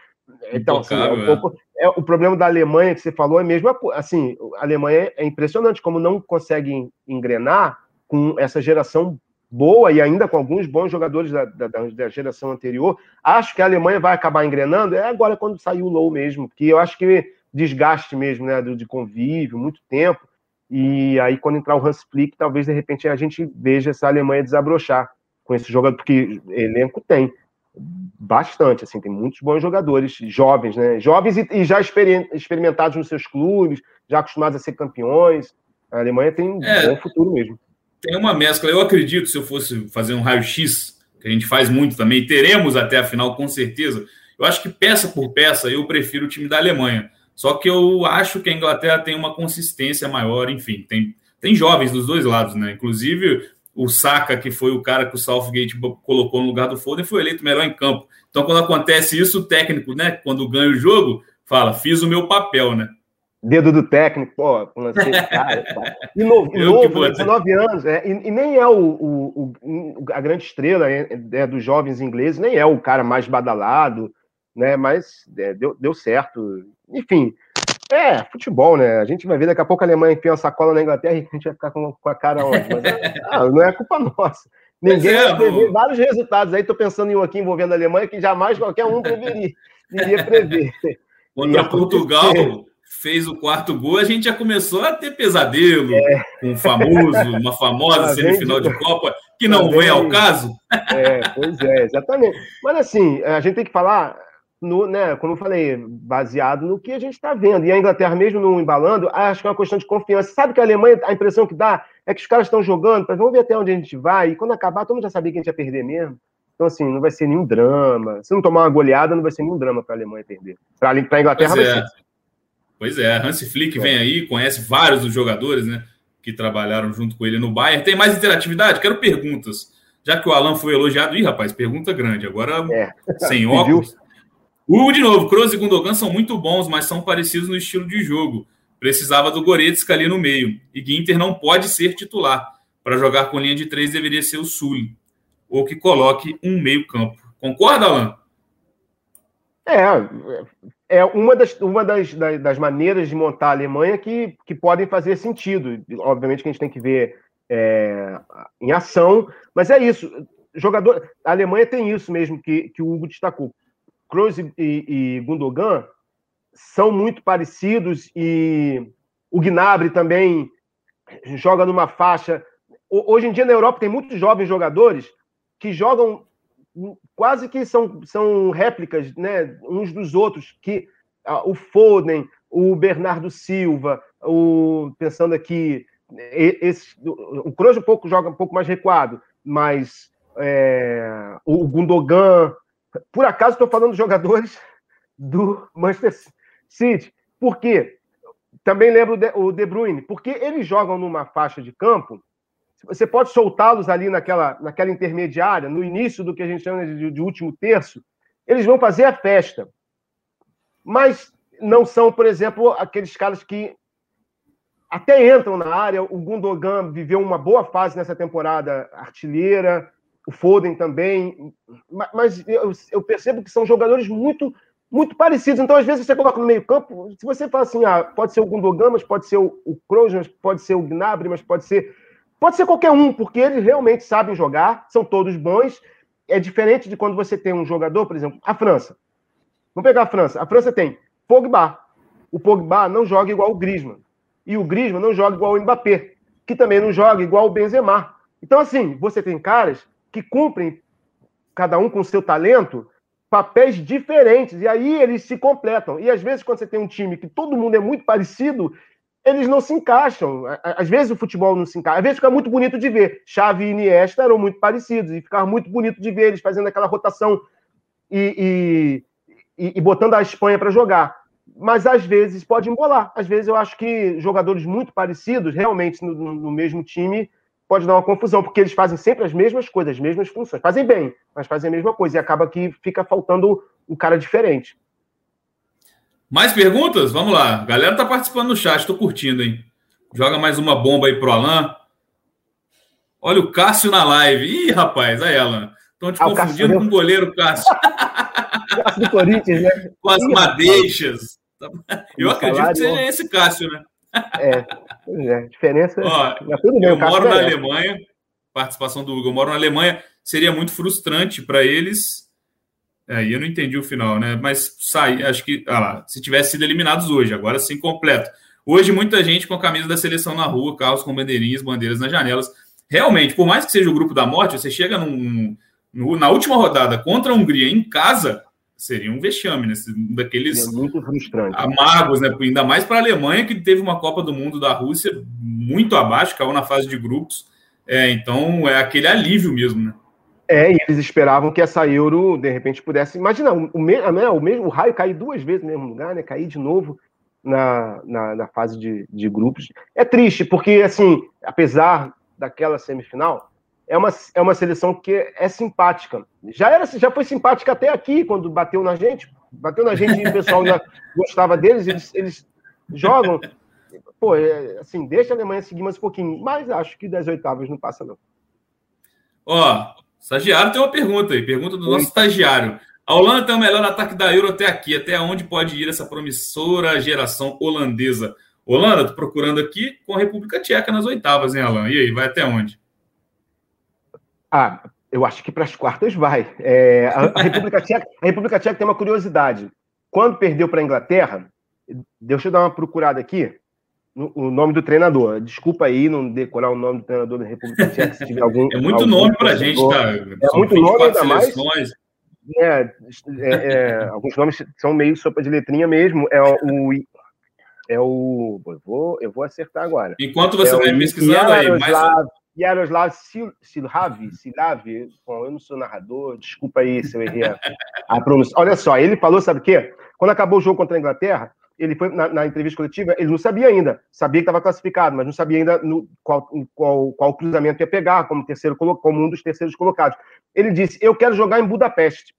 Então, assim, é um pouco, é, o problema da Alemanha que você falou é mesmo assim, a Alemanha é impressionante como não consegue engrenar com essa geração boa e ainda com alguns bons jogadores da, da, da, geração anterior. Acho que a Alemanha vai acabar engrenando. É agora quando sair o Low mesmo, porque eu acho que desgaste mesmo, né, de convívio, muito tempo. E aí, quando entrar o Hans Flick, talvez de repente a gente veja essa Alemanha desabrochar com esse jogador, porque elenco tem bastante, assim, tem muitos bons jogadores, jovens, né? Jovens e, e já experimentados nos seus clubes, já acostumados a ser campeões. A Alemanha tem um é, bom futuro mesmo. Tem uma mescla. Eu acredito, se eu fosse fazer um raio-x, que a gente faz muito também, teremos até a final, com certeza. Eu acho que peça por peça, eu prefiro o time da Alemanha. Só que eu acho que a Inglaterra tem uma consistência maior, enfim, tem, tem jovens dos dois lados, né? Inclusive, o Saka, que foi o cara que o Southgate colocou no lugar do Foden, foi eleito melhor em campo. Então, quando acontece isso, o técnico, né, quando ganha o jogo, fala: fiz o meu papel, né? Dedo do técnico, pô, lancei cara. E [LAUGHS] novo, novo 19 anos, é, e, e, nem é o, o, o, a grande estrela é, é, dos jovens ingleses, nem é o cara mais badalado, né? Mas é, deu, deu certo. Enfim, é, futebol, né? A gente vai ver daqui a pouco a Alemanha enfia uma sacola na Inglaterra e a gente vai ficar com, com a cara onde? [LAUGHS] Ah, não é culpa nossa. Ninguém é, vai prever vários resultados. Aí estou pensando em um aqui envolvendo a Alemanha que jamais qualquer um preveria, iria prever. Contra Portugal fez o quarto gol, a gente já começou a ter pesadelo é. com um famoso, uma famosa tá semifinal de Copa, que não vem ao caso. É, pois é, exatamente. Mas assim, a gente tem que falar, no, né, como eu falei, baseado no que a gente está vendo. E a Inglaterra, mesmo não embalando, acho que é uma questão de confiança. Sabe que a Alemanha, a impressão que dá é que os caras estão jogando, vamos ver até onde a gente vai, e quando acabar, todo mundo já sabia que a gente ia perder mesmo. Então, assim, não vai ser nenhum drama. Se não tomar uma goleada, não vai ser nenhum drama para a Alemanha perder. Para a Inglaterra pois vai é. ser. Pois é, Hans Flick vem aí, conhece vários dos jogadores, né? Que trabalharam junto com ele no Bayern. Tem mais interatividade? Quero perguntas. Já que o Alan foi elogiado, ih, rapaz, pergunta grande. Agora, é. sem óculos. Hugo, de novo, Kroos e Gundogan são muito bons, mas são parecidos no estilo de jogo. Precisava do Goretzka ali no meio. E Ginter não pode ser titular. Para jogar com linha de três, deveria ser o Sully. Ou que coloque um meio campo. Concorda, Alan? É, é uma das, uma das, das, maneiras de montar a Alemanha que, que podem fazer sentido. Obviamente que a gente tem que ver é, em ação, mas é isso. Jogador, a Alemanha tem isso mesmo que, que o Hugo destacou. Kroos e, e, Gundogan são muito parecidos e o Gnabry também joga numa faixa. Hoje em dia na Europa tem muitos jovens jogadores que jogam quase que são, são réplicas né, uns dos outros, que o Foden, o Bernardo Silva, o pensando aqui, esse, o Kroos um pouco joga um pouco mais recuado, mas é, o Gundogan, por acaso estou falando de jogadores [LAUGHS] do Manchester City. Por quê? Também lembro o De Bruyne, porque eles jogam numa faixa de campo. Você pode soltá-los ali naquela, naquela intermediária, no início do que a gente chama de, de último terço, eles vão fazer a festa. Mas não são, por exemplo, aqueles caras que até entram na área. O Gundogan viveu uma boa fase nessa temporada artilheira, o Foden também, mas eu, percebo que são jogadores muito muito parecidos. Então, às vezes, você coloca no meio-campo, se você fala assim, ah, pode ser o Gundogan, mas pode ser o, o Kroos, mas pode ser o Gnabry, mas pode ser. Pode ser qualquer um, porque eles realmente sabem jogar, são todos bons. É diferente de quando você tem um jogador, por exemplo, a França. Vamos pegar a França. A França tem Pogba. O Pogba não joga igual o Griezmann. E o Griezmann não joga igual o Mbappé, que também não joga igual o Benzema. Então, assim, você tem caras que cumprem, cada um com seu talento, papéis diferentes. E aí eles se completam. E às vezes, quando você tem um time que todo mundo é muito parecido, eles não se encaixam. Às vezes o futebol não se encaixa. Às vezes fica muito bonito de ver. Xavi e Iniesta eram muito parecidos. E ficava muito bonito de ver eles fazendo aquela rotação e, e, e botando a Espanha para jogar. Mas às vezes pode embolar. Às vezes eu acho que jogadores muito parecidos, realmente no, no mesmo time, pode dar uma confusão, porque eles fazem sempre as mesmas coisas, as mesmas funções. Fazem bem, mas fazem a mesma coisa. E acaba que fica faltando um cara diferente. Mais perguntas? Vamos lá. A galera tá participando no chat, tô curtindo, hein? Joga mais uma bomba aí pro Alan. Olha o Cássio na live. Ih, rapaz, aí, Alan. Estão te ah, confundindo com o goleiro Cássio. Cássio [LAUGHS] [LAUGHS] do Corinthians, né? Com as Ih, madeixas. Rapaz. Eu acredito que seja esse Cássio, né? É, é. Diferença. Ó, é bem, eu moro na Alemanha. participação do Hugo. Eu moro na Alemanha, seria muito frustrante para eles. Aí é, eu não entendi o final, né? Mas sai, acho que, ah lá, se tivesse sido eliminados hoje, agora sim completo. Hoje, muita gente com a camisa da seleção na rua, carros com bandeirinhas, bandeiras nas janelas. Realmente, por mais que seja o grupo da morte, você chega num, no, na última rodada contra a Hungria em casa, seria um vexame, né? Daqueles muito frustrante. amargos, né? Ainda mais para a Alemanha, que teve uma Copa do Mundo da Rússia muito abaixo, caiu na fase de grupos. É, então é aquele alívio mesmo, né? É, e eles esperavam que essa Euro, de repente, pudesse. Imagina, o, me, né, o, mesmo, o raio cair duas vezes no mesmo lugar, né? Cair de novo na, na, na fase de, de grupos. É triste, porque, assim, apesar daquela semifinal, é uma, é uma seleção que é simpática. Já era, já foi simpática até aqui, quando bateu na gente. Bateu na gente e o pessoal [LAUGHS] gostava deles, eles, eles jogam. Pô, é, assim, deixa a Alemanha seguir mais um pouquinho. Mas acho que das oitavas não passa, não. Ó, estagiário tem uma pergunta aí. Pergunta do nosso estagiário. A Holanda tem o melhor ataque da Euro até aqui. Até onde pode ir essa promissora geração holandesa? Holanda, tô procurando aqui com a República Tcheca nas oitavas, hein, Alan? E aí, vai até onde? Ah, eu acho que para as quartas vai. É, a, a, República [LAUGHS] Tcheca, a República Tcheca tem uma curiosidade. Quando perdeu para a Inglaterra, deixa eu dar uma procurada aqui, o nome do treinador. Desculpa aí não decorar o nome do treinador da República Tcheca, se tiver algum. [LAUGHS] É muito nome para a gente, tá? É são muito nome, ainda mais. É, é, é, alguns nomes são meio sopa de letrinha mesmo. É o. É o. Eu vou, eu vou acertar agora. Enquanto você é vai pesquisando aí, mais. Yaroslav Silhavi, Silhavi, bom, eu não sou narrador, desculpa aí se eu errei a, a pronúncia. Olha só, ele falou, sabe o quê? Quando acabou o jogo contra a Inglaterra, ele foi na, na entrevista coletiva, ele não sabia ainda, sabia que estava classificado, mas não sabia ainda no, qual, qual, qual cruzamento ia pegar como, terceiro, como um dos terceiros colocados. Ele disse: Eu quero jogar em Budapeste,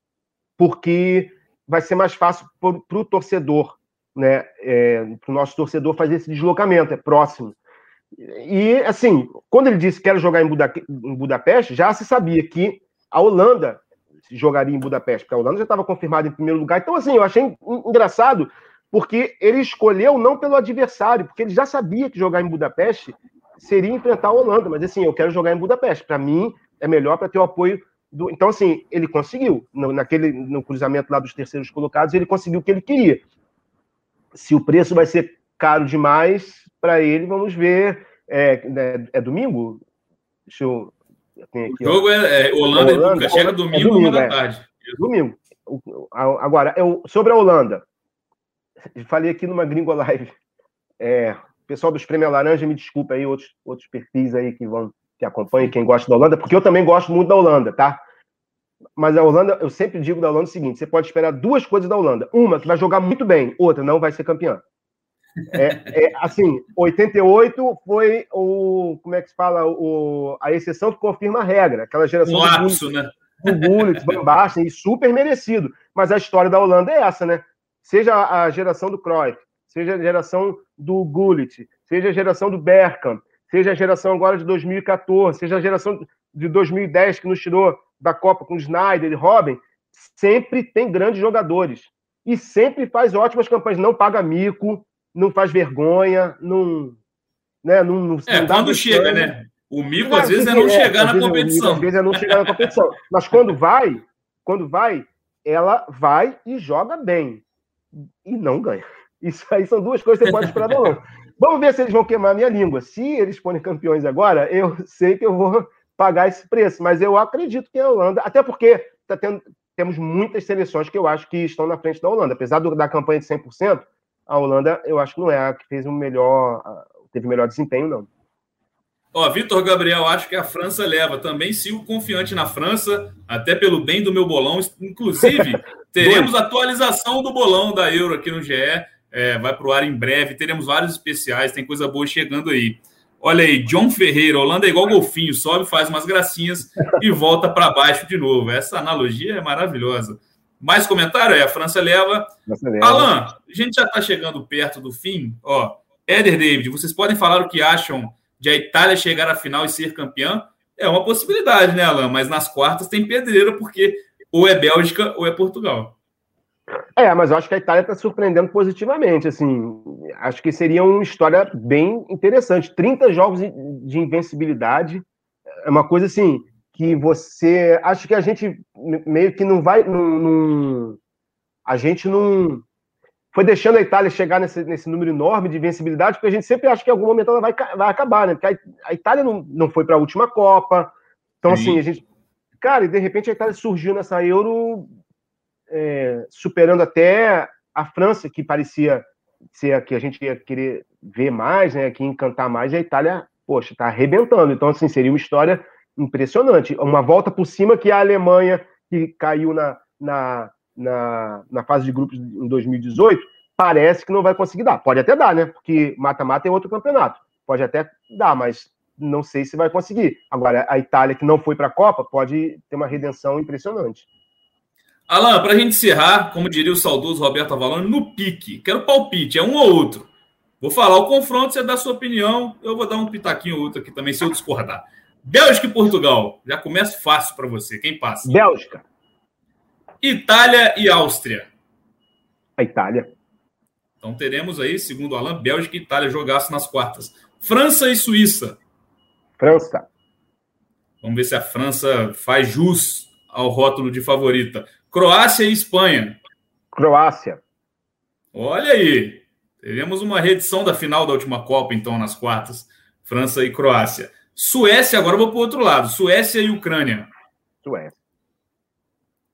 porque vai ser mais fácil para o torcedor, né? É, para o nosso torcedor fazer esse deslocamento, é próximo. E, assim, quando ele disse que quer jogar em, Buda, em Budapeste, já se sabia que a Holanda jogaria em Budapeste, porque a Holanda já estava confirmada em primeiro lugar. Então, assim, eu achei engraçado, porque ele escolheu não pelo adversário, porque ele já sabia que jogar em Budapeste seria enfrentar a Holanda, mas assim, eu quero jogar em Budapeste. Para mim, é melhor para ter o apoio do. Então, assim, ele conseguiu, no, naquele, no cruzamento lá dos terceiros colocados, ele conseguiu o que ele queria. Se o preço vai ser caro demais, para ele, vamos ver. É, é, é, domingo? Deixa eu. aqui, o jogo é, é Holanda, Holanda chega domingo, é domingo, é. tarde. Domingo. Agora, eu, sobre a Holanda, falei aqui numa Gringo Live. É, pessoal dos Prêmio Laranja, me desculpa aí, outros, outros perfis aí que vão que acompanham, quem gosta da Holanda, porque eu também gosto muito da Holanda, tá? Mas a Holanda, eu sempre digo da Holanda o seguinte: você pode esperar duas coisas da Holanda. Uma, que vai jogar muito bem, outra, não vai ser campeã. É, é, assim, 88 foi o. Como é que se fala? O, a exceção que confirma a regra. Aquela geração. Um lapso, né? O Gullit, Van Basten, e super merecido. Mas a história da Holanda é essa, né? Seja a geração do Cruyff, seja a geração do Gullit, seja a geração do Bergkamp, seja a geração agora de 2014, seja a geração de 2010 que nos tirou da Copa com Schneider e Robin, sempre tem grandes jogadores. E sempre faz ótimas campanhas, não paga mico, não faz vergonha, não. Né, não, não é, quando chega, né? O mico, às vezes, é não chegar é, na competição. às vezes é não chegar na competição. Mas quando vai, quando vai, ela vai e joga bem. E não ganha. Isso aí são duas coisas que você pode esperar do Holanda. [LAUGHS] Vamos ver se eles vão queimar a minha língua. Se eles forem campeões agora, eu sei que eu vou pagar esse preço. Mas eu acredito que a Holanda, até porque tá tendo, temos muitas seleções que eu acho que estão na frente da Holanda. Apesar do, da campanha de 100%, a Holanda, eu acho que não é a que fez o melhor, teve o melhor desempenho, não. Ó, Vitor Gabriel, acho que a França leva. Também sigo confiante na França, até pelo bem do meu bolão. [LAUGHS] Inclusive, teremos atualização do bolão da Euro aqui no GE. É, vai para o ar em breve. Teremos vários especiais, tem coisa boa chegando aí. Olha aí, John Ferreira, Holanda é igual golfinho, sobe, faz umas gracinhas [LAUGHS] e volta para baixo de novo. Essa analogia é maravilhosa. Mais comentário? É, a França leva. França leva. Alan, a gente já está chegando perto do fim. Ó, Éder David, vocês podem falar o que acham de a Itália chegar à final e ser campeã? É uma possibilidade, né, Alan? Mas nas quartas tem pedreira, porque ou é Bélgica ou é Portugal. É, mas eu acho que a Itália está surpreendendo positivamente. Assim, acho que seria uma história bem interessante. 30 jogos de invencibilidade. é uma coisa assim que você. Acho que a gente meio que não vai. Não, não, a gente não. Foi deixando a Itália chegar nesse, nesse número enorme de vencibilidade, porque a gente sempre acha que em algum momento ela vai, vai acabar, né? Porque a, a Itália não, não foi para a última Copa. Então, Sim. assim, a gente. Cara, e de repente a Itália surgiu nessa Euro é, superando até a França, que parecia ser a que a gente ia querer ver mais, né? Que encantar mais, e a Itália, poxa, está arrebentando. Então, assim, seria uma história impressionante. Uma volta por cima que a Alemanha, que caiu na, na, na, na fase de grupos em 2018, parece que não vai conseguir dar. Pode até dar, né? Porque mata-mata é outro campeonato. Pode até dar, mas não sei se vai conseguir. Agora, a Itália, que não foi para a Copa, pode ter uma redenção impressionante. Alan, para a gente encerrar, como diria o saudoso Roberto Avalone, no pique. Quero palpite, é um ou outro. Vou falar o confronto, você dá a sua opinião, eu vou dar um pitaquinho ou outro aqui também, se eu discordar. Bélgica e Portugal. Já começa fácil para você. Quem passa? Bélgica. Itália e Áustria. A Itália. Então teremos aí, segundo Alan, Bélgica e Itália jogaço nas quartas. França e Suíça. França. Vamos ver se a França faz jus ao rótulo de favorita. Croácia e Espanha. Croácia. Olha aí. Teremos uma reedição da final da última Copa, então, nas quartas. França e Croácia. Suécia, agora vou para o outro lado. Suécia e Ucrânia. Suécia.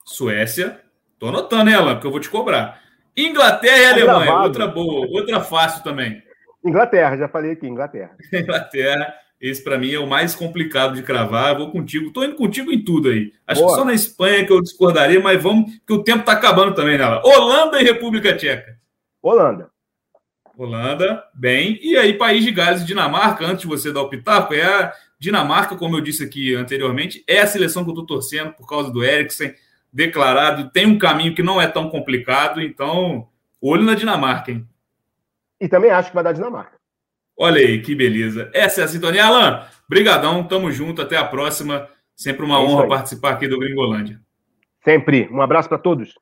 Suécia. Tô anotando ela, porque eu vou te cobrar. Inglaterra e tá Alemanha. Gravado. Outra boa, outra fácil também. Inglaterra, já falei aqui, Inglaterra. [LAUGHS] Inglaterra. Esse para mim é o mais complicado de cravar. Eu vou contigo, tô indo contigo em tudo aí. Acho Boa. que só na Espanha que eu discordaria, mas vamos, que o tempo tá acabando também nela. Holanda e República Tcheca. Holanda. Holanda, bem. E aí, País de Gales e Dinamarca, antes de você dar o pitaco, é a Dinamarca, como eu disse aqui anteriormente, é a seleção que eu estou torcendo por causa do Eriksen, declarado. Tem um caminho que não é tão complicado, então, olho na Dinamarca, hein? E também acho que vai dar Dinamarca. Olha aí, que beleza. Essa é a sintonia. Alan, brigadão, tamo junto, até a próxima. Sempre uma é honra participar aqui do Gringolândia. Sempre. Um abraço para todos.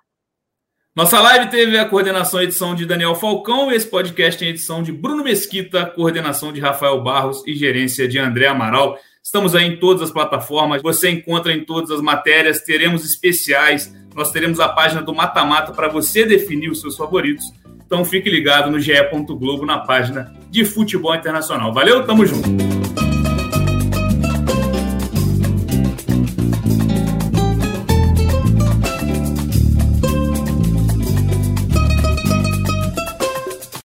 Nossa live teve a coordenação e edição de Daniel Falcão, esse podcast tem edição de Bruno Mesquita, coordenação de Rafael Barros e gerência de André Amaral. Estamos aí em todas as plataformas, você encontra em todas as matérias, teremos especiais, nós teremos a página do Mata Mata para você definir os seus favoritos. Então fique ligado no ge.globo na página de Futebol Internacional. Valeu, tamo junto!